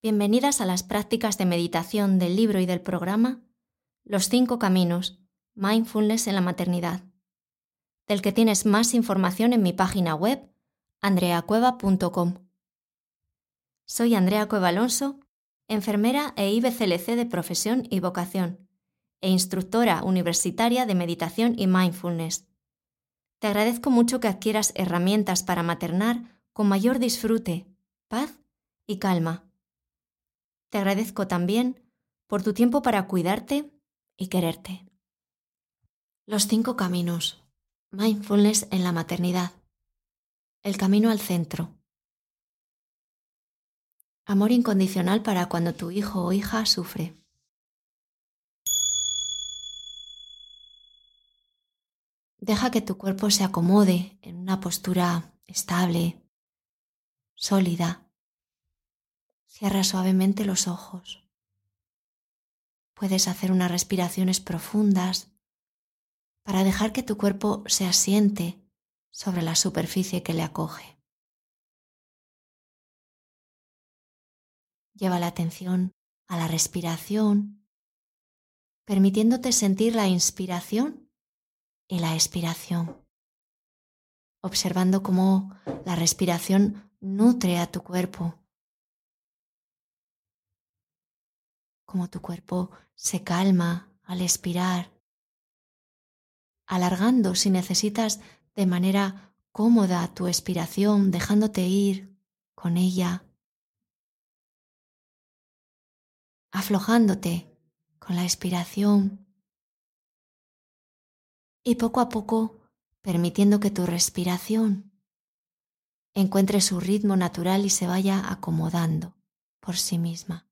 Bienvenidas a las prácticas de meditación del libro y del programa Los cinco caminos, Mindfulness en la maternidad, del que tienes más información en mi página web andreacueva.com. Soy Andrea Cueva Alonso, enfermera e IBCLC de profesión y vocación, e instructora universitaria de meditación y mindfulness. Te agradezco mucho que adquieras herramientas para maternar con mayor disfrute, paz y calma te agradezco también por tu tiempo para cuidarte y quererte. Los cinco caminos. Mindfulness en la maternidad. El camino al centro. Amor incondicional para cuando tu hijo o hija sufre. Deja que tu cuerpo se acomode en una postura estable, sólida Cierra suavemente los ojos. Puedes hacer unas respiraciones profundas para dejar que tu cuerpo se asiente sobre la superficie que le acoge. Lleva la atención a la respiración, permitiéndote sentir la inspiración y la expiración, observando cómo la respiración nutre a tu cuerpo como tu cuerpo se calma al expirar, alargando si necesitas de manera cómoda tu expiración, dejándote ir con ella, aflojándote con la expiración. Y poco a poco permitiendo que tu respiración encuentre su ritmo natural y se vaya acomodando por sí misma.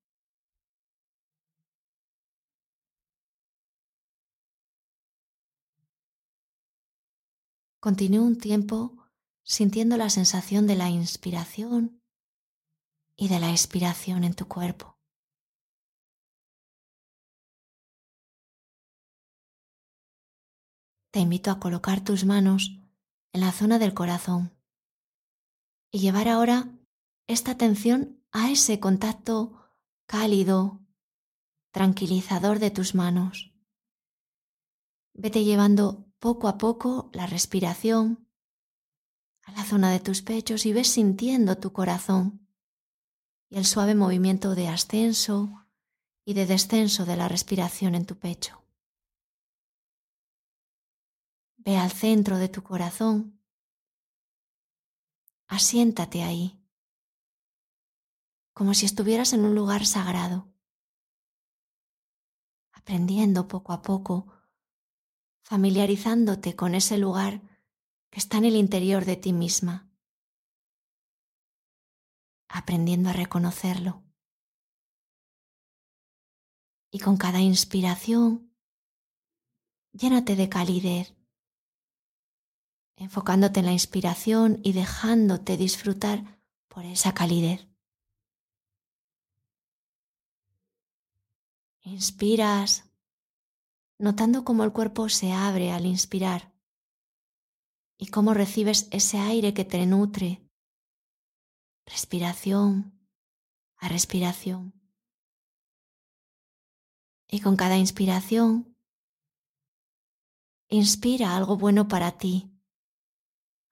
Continúa un tiempo sintiendo la sensación de la inspiración y de la expiración en tu cuerpo. Te invito a colocar tus manos en la zona del corazón y llevar ahora esta atención a ese contacto cálido, tranquilizador de tus manos. Vete llevando poco a poco la respiración a la zona de tus pechos y ves sintiendo tu corazón y el suave movimiento de ascenso y de descenso de la respiración en tu pecho. Ve al centro de tu corazón, asiéntate ahí, como si estuvieras en un lugar sagrado, aprendiendo poco a poco familiarizándote con ese lugar que está en el interior de ti misma, aprendiendo a reconocerlo. Y con cada inspiración, llénate de calidez, enfocándote en la inspiración y dejándote disfrutar por esa calidez. Inspiras notando cómo el cuerpo se abre al inspirar y cómo recibes ese aire que te nutre, respiración a respiración. Y con cada inspiración, inspira algo bueno para ti,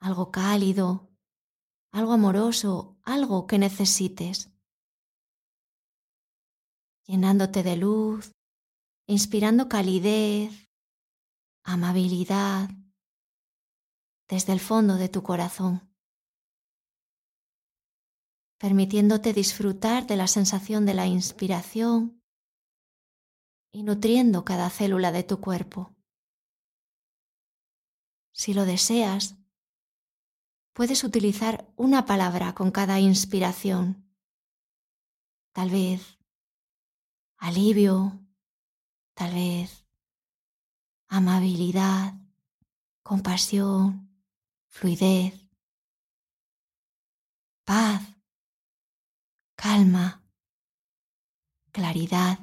algo cálido, algo amoroso, algo que necesites, llenándote de luz, inspirando calidez, amabilidad desde el fondo de tu corazón, permitiéndote disfrutar de la sensación de la inspiración y nutriendo cada célula de tu cuerpo. Si lo deseas, puedes utilizar una palabra con cada inspiración. Tal vez alivio, tal vez amabilidad, compasión, fluidez, paz, calma, claridad,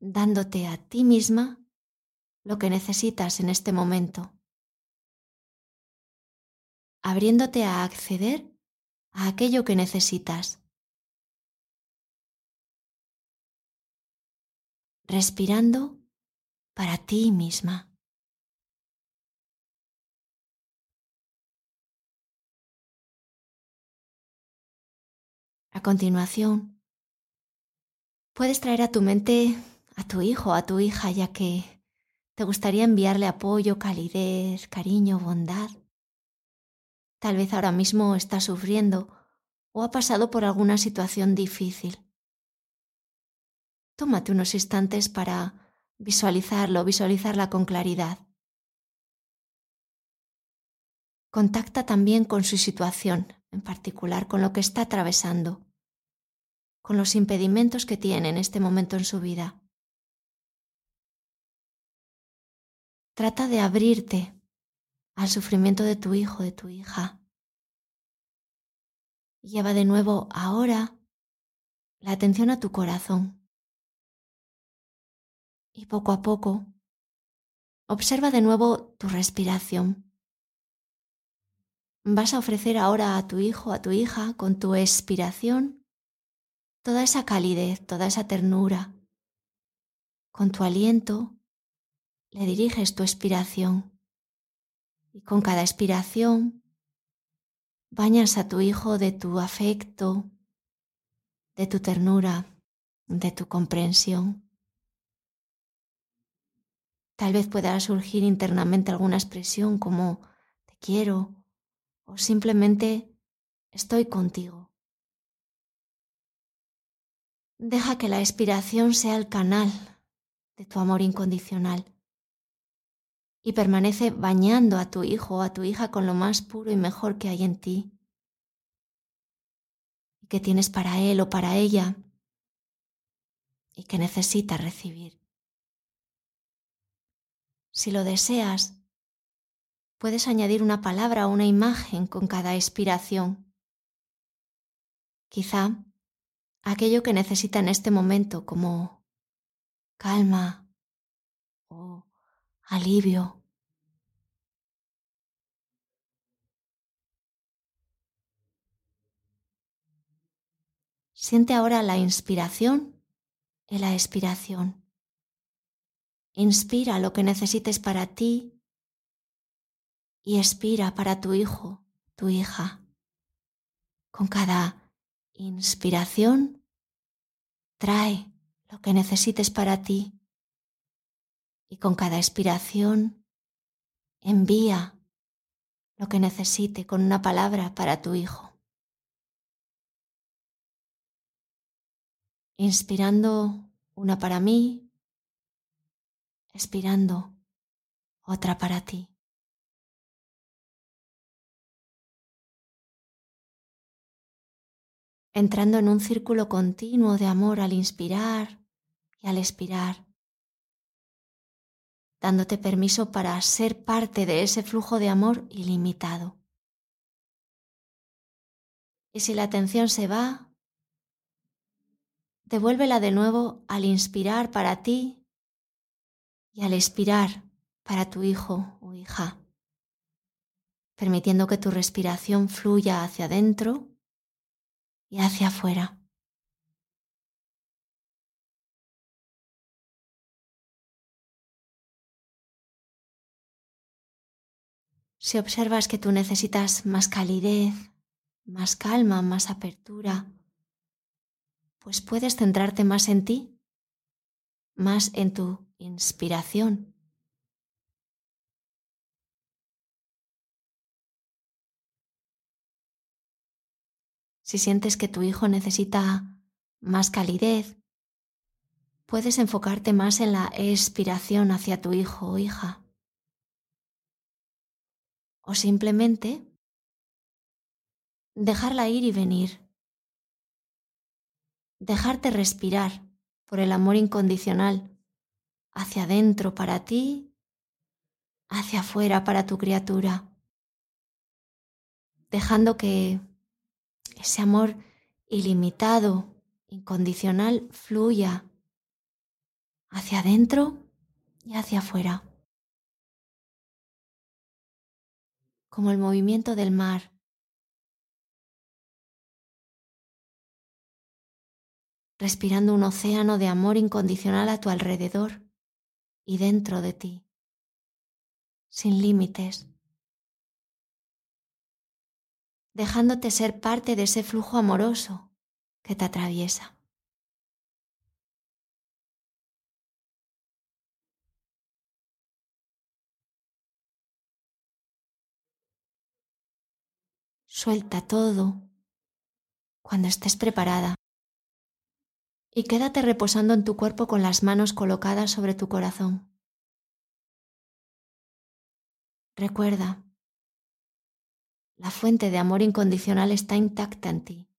dándote a ti misma lo que necesitas en este momento, abriéndote a acceder a aquello que necesitas. Respirando para ti misma. A continuación, puedes traer a tu mente a tu hijo, a tu hija, ya que te gustaría enviarle apoyo, calidez, cariño, bondad. Tal vez ahora mismo está sufriendo o ha pasado por alguna situación difícil. Tómate unos instantes para visualizarlo, visualizarla con claridad. Contacta también con su situación, en particular con lo que está atravesando, con los impedimentos que tiene en este momento en su vida. Trata de abrirte al sufrimiento de tu hijo, de tu hija. Lleva de nuevo ahora la atención a tu corazón. Y poco a poco observa de nuevo tu respiración. Vas a ofrecer ahora a tu hijo, a tu hija, con tu expiración, toda esa calidez, toda esa ternura. Con tu aliento le diriges tu expiración y con cada expiración bañas a tu hijo de tu afecto, de tu ternura, de tu comprensión. Tal vez pueda surgir internamente alguna expresión como te quiero o simplemente estoy contigo. Deja que la expiración sea el canal de tu amor incondicional y permanece bañando a tu hijo o a tu hija con lo más puro y mejor que hay en ti y que tienes para él o para ella y que necesita recibir. Si lo deseas, puedes añadir una palabra o una imagen con cada expiración. Quizá aquello que necesita en este momento como calma o alivio. Siente ahora la inspiración y la expiración. Inspira lo que necesites para ti y expira para tu hijo, tu hija. Con cada inspiración, trae lo que necesites para ti y con cada expiración envía lo que necesite con una palabra para tu hijo. Inspirando una para mí, expirando otra para ti. Entrando en un círculo continuo de amor al inspirar y al expirar dándote permiso para ser parte de ese flujo de amor ilimitado. Y si la atención se va, devuélvela de nuevo al inspirar para ti y al expirar para tu hijo o hija, permitiendo que tu respiración fluya hacia adentro y hacia afuera. Si observas que tú necesitas más calidez, más calma, más apertura, pues puedes centrarte más en ti, más en tu inspiración. Si sientes que tu hijo necesita más calidez, puedes enfocarte más en la expiración hacia tu hijo o hija. O simplemente dejarla ir y venir, dejarte respirar por el amor incondicional hacia adentro para ti, hacia afuera para tu criatura, dejando que ese amor ilimitado, incondicional, fluya hacia adentro y hacia afuera. como el movimiento del mar, respirando un océano de amor incondicional a tu alrededor y dentro de ti, sin límites, dejándote ser parte de ese flujo amoroso que te atraviesa. Suelta todo cuando estés preparada y quédate reposando en tu cuerpo con las manos colocadas sobre tu corazón. Recuerda, la fuente de amor incondicional está intacta en ti.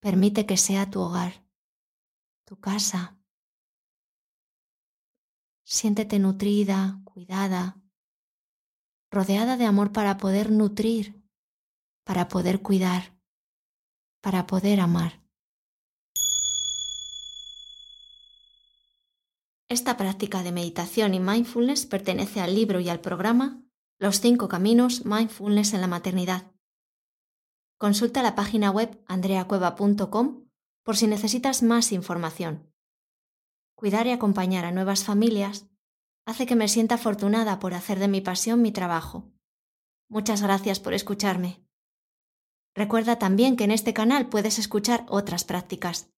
Permite que sea tu hogar, tu casa. Siéntete nutrida, cuidada, rodeada de amor para poder nutrir para poder cuidar, para poder amar. Esta práctica de meditación y mindfulness pertenece al libro y al programa Los cinco caminos Mindfulness en la maternidad. Consulta la página web andreacueva.com por si necesitas más información. Cuidar y acompañar a nuevas familias hace que me sienta afortunada por hacer de mi pasión mi trabajo. Muchas gracias por escucharme. Recuerda también que en este canal puedes escuchar otras prácticas.